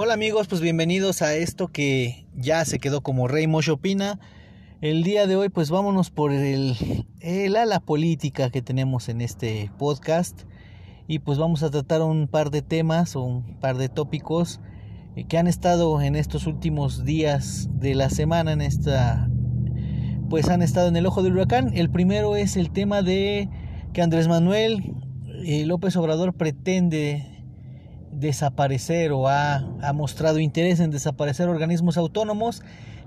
Hola amigos, pues bienvenidos a esto que ya se quedó como Rey Mosh Opina. El día de hoy pues vámonos por el, el ala política que tenemos en este podcast y pues vamos a tratar un par de temas o un par de tópicos eh, que han estado en estos últimos días de la semana en esta pues han estado en el ojo del huracán. El primero es el tema de que Andrés Manuel eh, López Obrador pretende desaparecer o ha, mostrado interés en desaparecer organismos autónomos,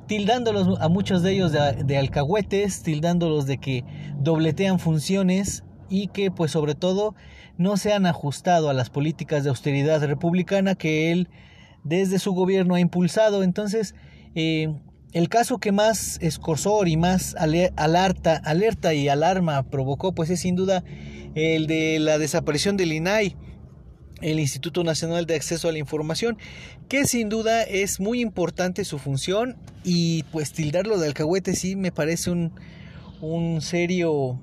tildándolos a muchos de ellos de, alcahuetes, tildándolos de que dobletean funciones y que pues sobre todo no se han ajustado a las políticas de austeridad republicana que él desde su gobierno ha impulsado. Entonces, eh, el caso que más escorsor y más alerta, alerta y alarma provocó, pues es sin duda el de la desaparición del INAI el Instituto Nacional de Acceso a la Información, que sin duda es muy importante su función y pues tildarlo de alcahuete sí me parece un, un serio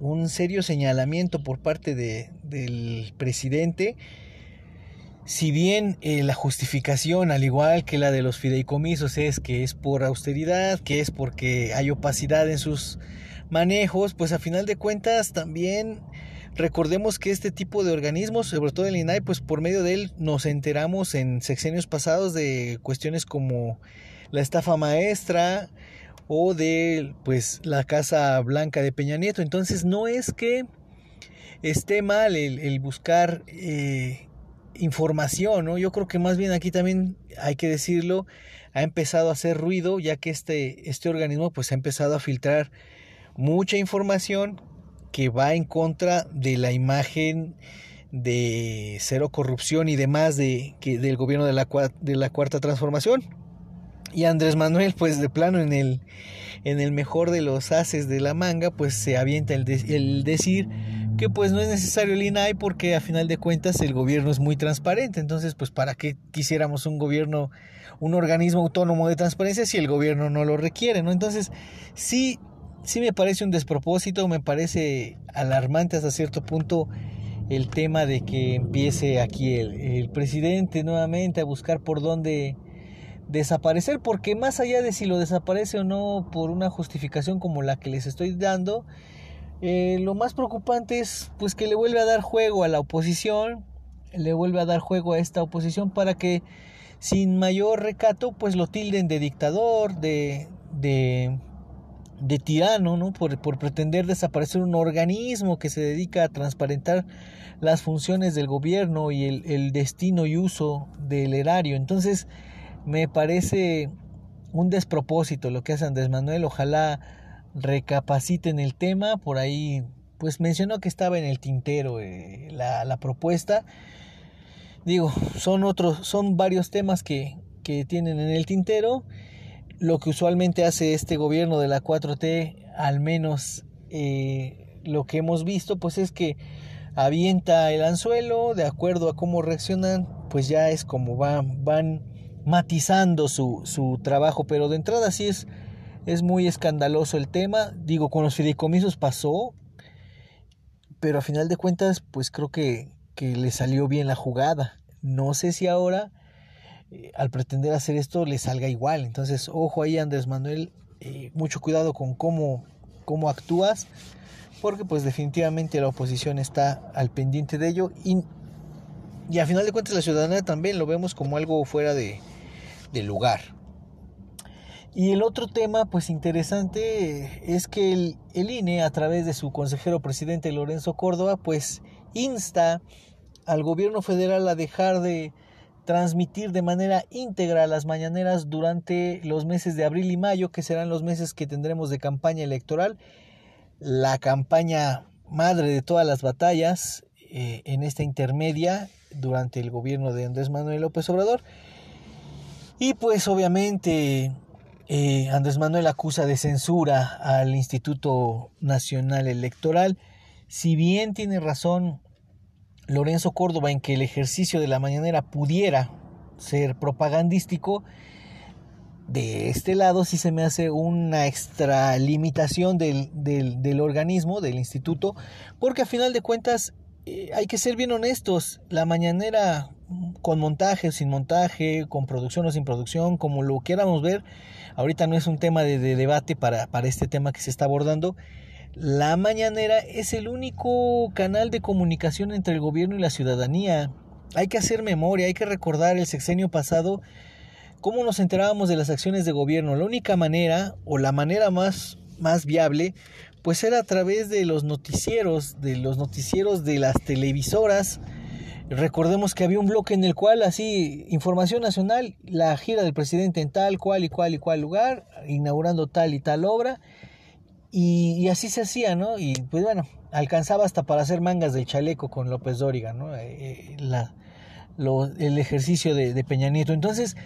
un serio señalamiento por parte de, del presidente. Si bien eh, la justificación, al igual que la de los fideicomisos, es que es por austeridad, que es porque hay opacidad en sus manejos, pues a final de cuentas también Recordemos que este tipo de organismos, sobre todo el INAI, pues por medio de él nos enteramos en sexenios pasados de cuestiones como la estafa maestra o de pues la Casa Blanca de Peña Nieto. Entonces no es que esté mal el, buscar eh, información, ¿no? Yo creo que más bien aquí también hay que decirlo, ha empezado a hacer ruido ya que este, este organismo pues ha empezado a filtrar mucha información que va en contra de la imagen de cero corrupción y demás de, que, del gobierno de la, cuarta transformación. Y Andrés Manuel, pues de plano en el, en el mejor de los haces de la manga, pues se avienta el, el decir que pues no es necesario el INAI porque a final de cuentas el gobierno es muy transparente. Entonces, pues para qué quisiéramos un gobierno, un organismo autónomo de transparencia si el gobierno no lo requiere, ¿no? Entonces, sí sí me parece un despropósito, me parece alarmante hasta cierto punto el tema de que empiece aquí el, presidente nuevamente a buscar por dónde desaparecer, porque más allá de si lo desaparece o no por una justificación como la que les estoy dando, eh, lo más preocupante es pues que le vuelve a dar juego a la oposición, le vuelve a dar juego a esta oposición para que sin mayor recato pues lo tilden de dictador, de, de de tirano, ¿no? Por, por, pretender desaparecer un organismo que se dedica a transparentar las funciones del gobierno y el, el, destino y uso del erario. Entonces, me parece un despropósito lo que hace Andrés Manuel. Ojalá recapaciten el tema. Por ahí, pues mencionó que estaba en el tintero eh, la, la, propuesta. Digo, son otros, son varios temas que, que tienen en el tintero lo que usualmente hace este gobierno de la 4T, al menos eh, lo que hemos visto, pues es que avienta el anzuelo, de acuerdo a cómo reaccionan, pues ya es como van, van matizando su, su trabajo, pero de entrada sí es, es muy escandaloso el tema, digo, con los fideicomisos pasó, pero a final de cuentas, pues creo que, que le salió bien la jugada. No sé si ahora eh, al pretender hacer esto le salga igual. Entonces, ojo ahí Andrés Manuel, eh, mucho cuidado con cómo, cómo actúas, porque pues definitivamente la oposición está al pendiente de ello y, y a final de cuentas la ciudadanía también lo vemos como algo fuera de, de lugar. Y el otro tema, pues interesante, es que el, el, INE, a través de su consejero presidente Lorenzo Córdoba, pues insta al gobierno federal a dejar de transmitir de manera íntegra las mañaneras durante los meses de abril y mayo, que serán los meses que tendremos de campaña electoral, la campaña madre de todas las batallas eh, en esta intermedia durante el gobierno de Andrés Manuel López Obrador. Y pues obviamente eh, Andrés Manuel acusa de censura al Instituto Nacional Electoral. Si bien tiene razón Lorenzo Córdoba en que el ejercicio de la mañanera pudiera ser propagandístico, de este lado sí se me hace una extralimitación del, del, organismo, del instituto, porque a final de cuentas eh, hay que ser bien honestos, la mañanera con montaje sin montaje, con producción o sin producción, como lo quieramos ver. Ahorita no es un tema de, debate para, para este tema que se está abordando. La mañanera es el único canal de comunicación entre el gobierno y la ciudadanía. Hay que hacer memoria, hay que recordar el sexenio pasado, cómo nos enterábamos de las acciones de gobierno. La única manera, o la manera más, más viable, pues era a través de los noticieros, de los noticieros de las televisoras, Recordemos que había un bloque en el cual así, información nacional, la gira del presidente en tal, cual y cual y cual lugar, inaugurando tal y tal obra, y, así se hacía, ¿no? Y pues bueno, alcanzaba hasta para hacer mangas del chaleco con López Dóriga, ¿no? Eh, la, el ejercicio de, Peña Nieto. Entonces,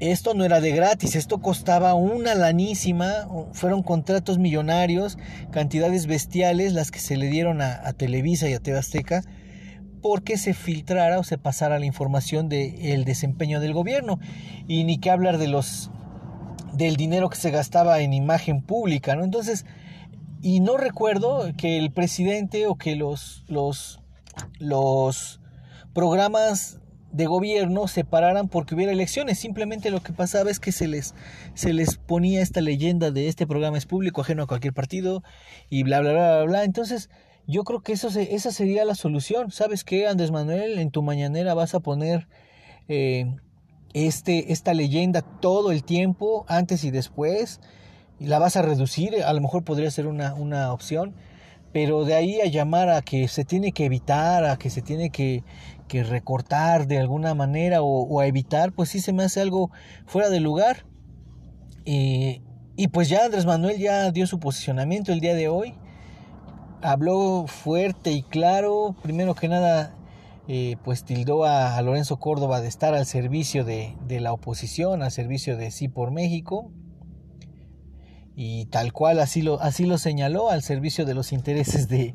esto no era de gratis, esto costaba una lanísima, fueron contratos millonarios, cantidades bestiales las que se le dieron a, Televisa y a TV porque se filtrara o se pasara la información del desempeño del gobierno. Y ni que hablar de los del dinero que se gastaba en imagen pública, ¿no? Entonces, y no recuerdo que el presidente o que los, los, los programas de gobierno se pararan porque hubiera elecciones. Simplemente lo que pasaba es que se les, se les ponía esta leyenda de este programa es público, ajeno a cualquier partido y bla, bla, bla, bla, bla. Entonces, yo creo que eso esa sería la solución. ¿Sabes qué, Andrés Manuel? En tu mañanera vas a poner eh, este, esta leyenda todo el tiempo, antes y después, y la vas a reducir. A lo mejor podría ser una, una opción. Pero de ahí a llamar a que se tiene que evitar, a que se tiene que, que recortar de alguna manera o, a evitar, pues sí se me hace algo fuera de lugar. y pues ya Andrés Manuel ya dio su posicionamiento el día de hoy habló fuerte y claro, primero que nada, eh, pues tildó a, Lorenzo Córdoba de estar al servicio de, la oposición, al servicio de Sí por México, y tal cual así lo, así lo señaló, al servicio de los intereses de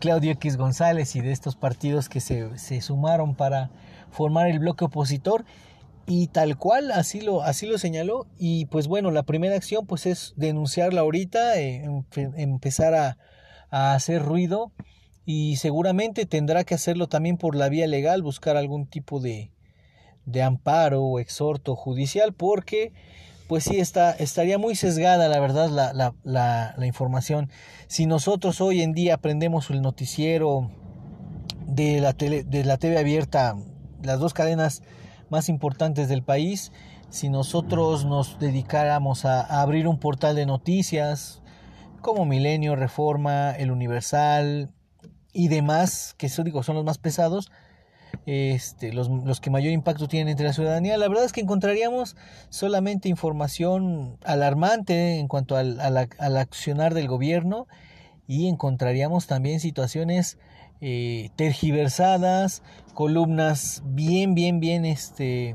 Claudio X González y de estos partidos que se, se sumaron para formar el bloque opositor. Y tal cual así lo así lo señaló. Y pues bueno la primera acción pues es denunciarla ahorita eh, empezar a, a hacer ruido y seguramente tendrá que hacerlo también por la vía legal, buscar algún tipo de, de amparo o exhorto judicial porque pues sí está, estaría muy sesgada la verdad la, la, la, información. Si nosotros hoy en día aprendemos el noticiero de la, tele, de la TV abierta, las dos cadenas más importantes del país, si nosotros nos dedicáramos a abrir un portal de noticias, como Milenio, Reforma, El Universal y demás, que digo, son los más pesados, este, los, los, que mayor impacto tienen entre la ciudadanía, la verdad es que encontraríamos solamente información alarmante en cuanto al, al, accionar del gobierno y encontraríamos también situaciones eh, tergiversadas, columnas bien, bien, bien este,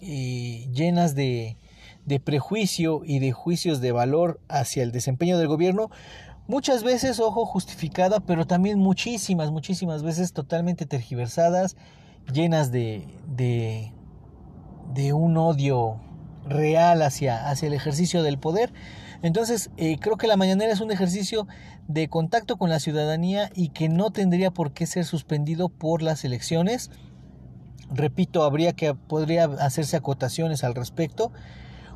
eh, llenas de, de prejuicio y de juicios de valor hacia el desempeño del gobierno, muchas veces, ojo, justificada, pero también muchísimas, muchísimas veces totalmente tergiversadas, llenas de, de, de un odio real hacia, hacia el ejercicio del poder. Entonces, eh, creo que la mañanera es un ejercicio de contacto con la ciudadanía y que no tendría por qué ser suspendido por las elecciones. Repito, habría que podría hacerse acotaciones al respecto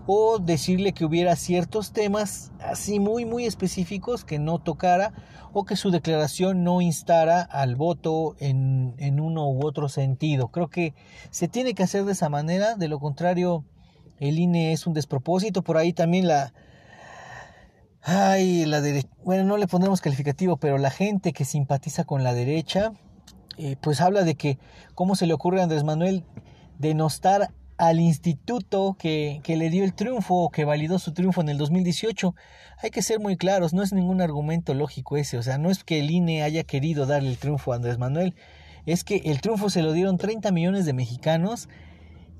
o decirle que hubiera ciertos temas así muy muy específicos que no tocara o que su declaración no instara al voto en, en uno u otro sentido. Creo que se tiene que hacer de esa manera, de lo contrario el INE es un despropósito, por ahí también la... Ay, la derecha, bueno, no le pondremos calificativo, pero la gente que simpatiza con la derecha, eh, pues habla de que cómo se le ocurre a Andrés Manuel denostar al instituto que, que, le dio el triunfo, que validó su triunfo en el 2018. Hay que ser muy claros, no es ningún argumento lógico ese, o sea, no es que el INE haya querido darle el triunfo a Andrés Manuel, es que el triunfo se lo dieron 30 millones de mexicanos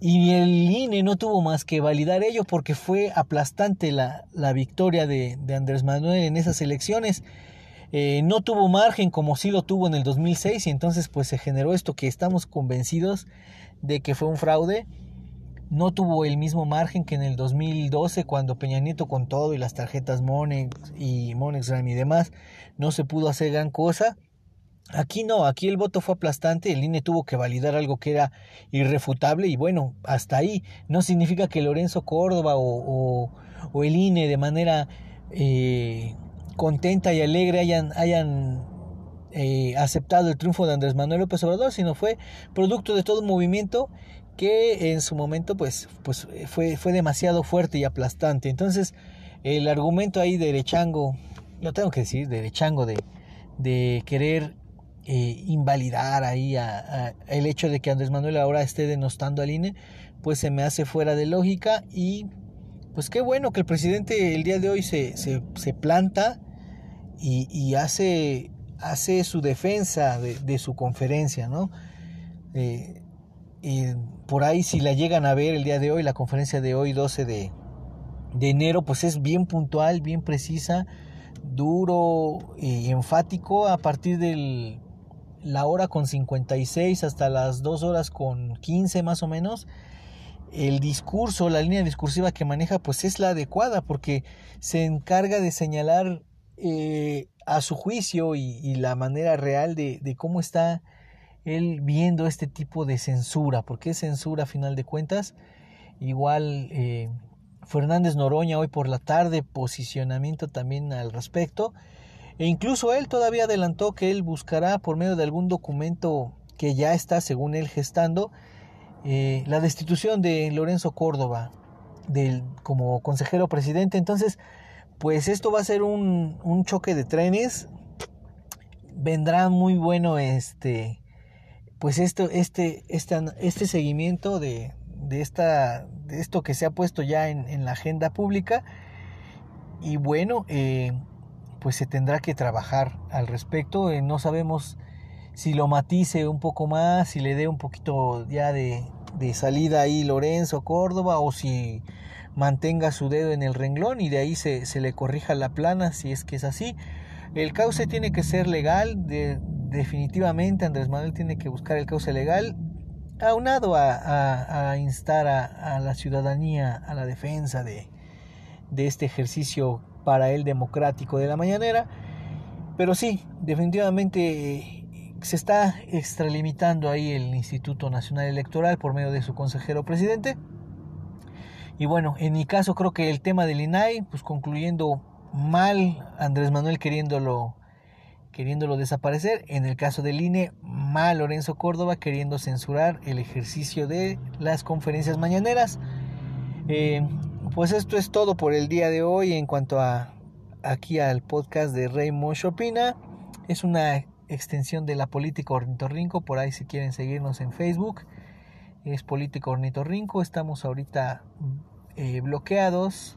y el INE no tuvo más que validar ello porque fue aplastante la, la victoria de, de, Andrés Manuel en esas elecciones. Eh, no tuvo margen como sí lo tuvo en el 2006 y entonces pues se generó esto que estamos convencidos de que fue un fraude no tuvo el mismo margen que en el 2012 cuando Peña Nieto con todo y las tarjetas Monex y MonexRAM y demás no se pudo hacer gran cosa Aquí no, aquí el voto fue aplastante, el INE tuvo que validar algo que era irrefutable y bueno, hasta ahí. No significa que Lorenzo Córdoba o, o, el INE de manera eh, contenta y alegre hayan, hayan eh, aceptado el triunfo de Andrés Manuel López Obrador, sino fue producto de todo un movimiento que en su momento pues, pues fue, fue demasiado fuerte y aplastante. Entonces, el argumento ahí derechango, lo tengo que decir, derechango de, de querer eh, invalidar ahí a, el hecho de que Andrés Manuel ahora esté denostando al INE, pues se me hace fuera de lógica y pues qué bueno que el presidente el día de hoy se, se, se planta y, y, hace, hace su defensa de, de su conferencia, ¿no? Eh, y por ahí si la llegan a ver el día de hoy, la conferencia de hoy 12 de, de enero, pues es bien puntual, bien precisa, duro y enfático a partir del la hora con 56 hasta las 2 horas con 15 más o menos, el discurso, la línea discursiva que maneja, pues es la adecuada, porque se encarga de señalar eh, a su juicio y, la manera real de, cómo está él viendo este tipo de censura, porque es censura a final de cuentas. Igual eh, Fernández Noroña hoy por la tarde, posicionamiento también al respecto. E incluso él todavía adelantó que él buscará por medio de algún documento que ya está, según él, gestando, eh, la destitución de Lorenzo Córdoba como consejero presidente. Entonces, pues esto va a ser un, un choque de trenes. Vendrá muy bueno este, pues esto, este, este, este seguimiento de, de, esta, de esto que se ha puesto ya en, en la agenda pública. Y bueno, eh, pues se tendrá que trabajar al respecto. Eh, no sabemos si lo matice un poco más, si le dé un poquito ya de, de salida ahí Lorenzo Córdoba o si mantenga su dedo en el renglón y de ahí se, se le corrija la plana si es que es así. El cauce tiene que ser legal, de, definitivamente Andrés Manuel tiene que buscar el cauce legal, aunado a, instar a, la ciudadanía a la defensa de, de este ejercicio para el democrático de la mañanera. Pero sí, definitivamente eh, se está extralimitando ahí el Instituto Nacional Electoral por medio de su consejero presidente. Y bueno, en mi caso creo que el tema del INAI, pues concluyendo mal, Andrés Manuel queriéndolo, queriéndolo desaparecer. En el caso del INE, mal Lorenzo Córdoba queriendo censurar el ejercicio de las conferencias mañaneras. Eh, pues esto es todo por el día de hoy en cuanto a aquí al podcast de Raymond Chopina. Es una extensión de la política ornitorrinco, por ahí si quieren seguirnos en Facebook. Es política ornitorrinco, estamos ahorita eh, bloqueados,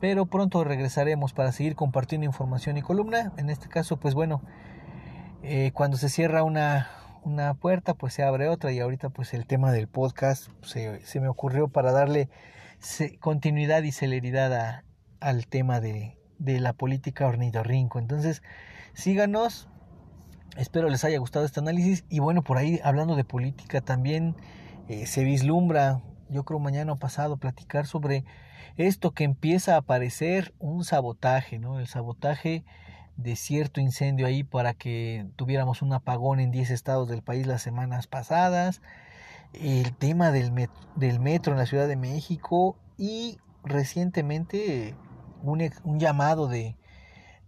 pero pronto regresaremos para seguir compartiendo información y columna. En este caso, pues bueno, eh, cuando se cierra una, una puerta, pues se abre otra y ahorita pues el tema del podcast se, se me ocurrió para darle continuidad y celeridad al tema de, de la política ornitorrinco. Entonces, síganos. Espero les haya gustado este análisis. Y bueno, por ahí hablando de política también eh, se vislumbra, yo creo mañana pasado, platicar sobre esto que empieza a aparecer un sabotaje, ¿no? El sabotaje de cierto incendio ahí para que tuviéramos un apagón en 10 estados del país las semanas pasadas el tema del, del metro en la Ciudad de México y recientemente un, un llamado de,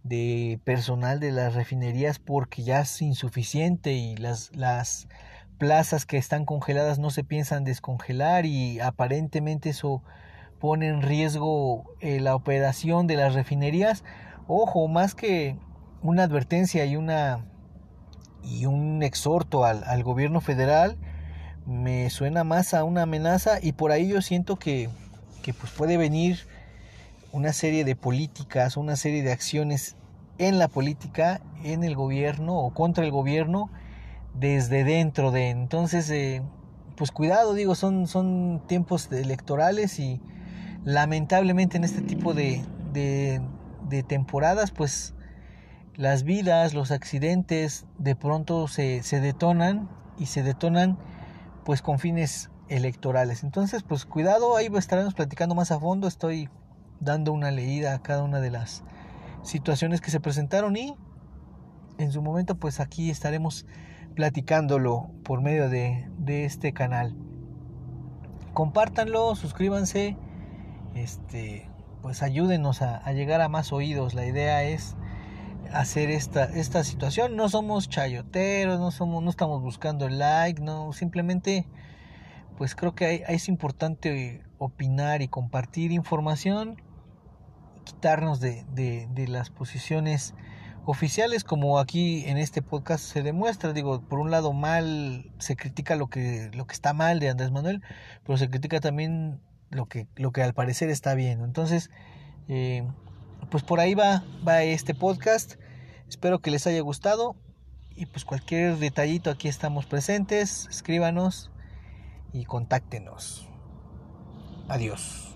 de personal de las refinerías porque ya es insuficiente y las, las plazas que están congeladas no se piensan descongelar y aparentemente eso pone en riesgo eh, la operación de las refinerías. Ojo, más que una advertencia y una y un exhorto al, al gobierno federal, me suena más a una amenaza y por ahí yo siento que, que pues puede venir una serie de políticas, una serie de acciones en la política, en el gobierno o contra el gobierno desde dentro de. Entonces, eh, pues cuidado, digo, son, son tiempos electorales y lamentablemente en este tipo de, de, de temporadas, pues las vidas, los accidentes de pronto se, se detonan y se detonan pues con fines electorales. Entonces, pues cuidado, ahí estaremos platicando más a fondo. Estoy dando una leída a cada una de las situaciones que se presentaron y en su momento pues aquí estaremos platicándolo por medio de, de este canal. Compártanlo, suscríbanse, este, pues ayúdenos a, llegar a más oídos. La idea es hacer esta, esta situación. No somos chayoteros, no somos, no estamos buscando el like, no, simplemente pues creo que es importante opinar y compartir información, quitarnos de, de las posiciones oficiales como aquí en este podcast se demuestra digo por un lado mal se critica lo que lo que está mal de Andrés Manuel pero se critica también lo que lo que al parecer está bien entonces eh, pues por ahí va va este podcast. Espero que les haya gustado. Y pues cualquier detallito aquí estamos presentes. Escríbanos y contáctenos. Adiós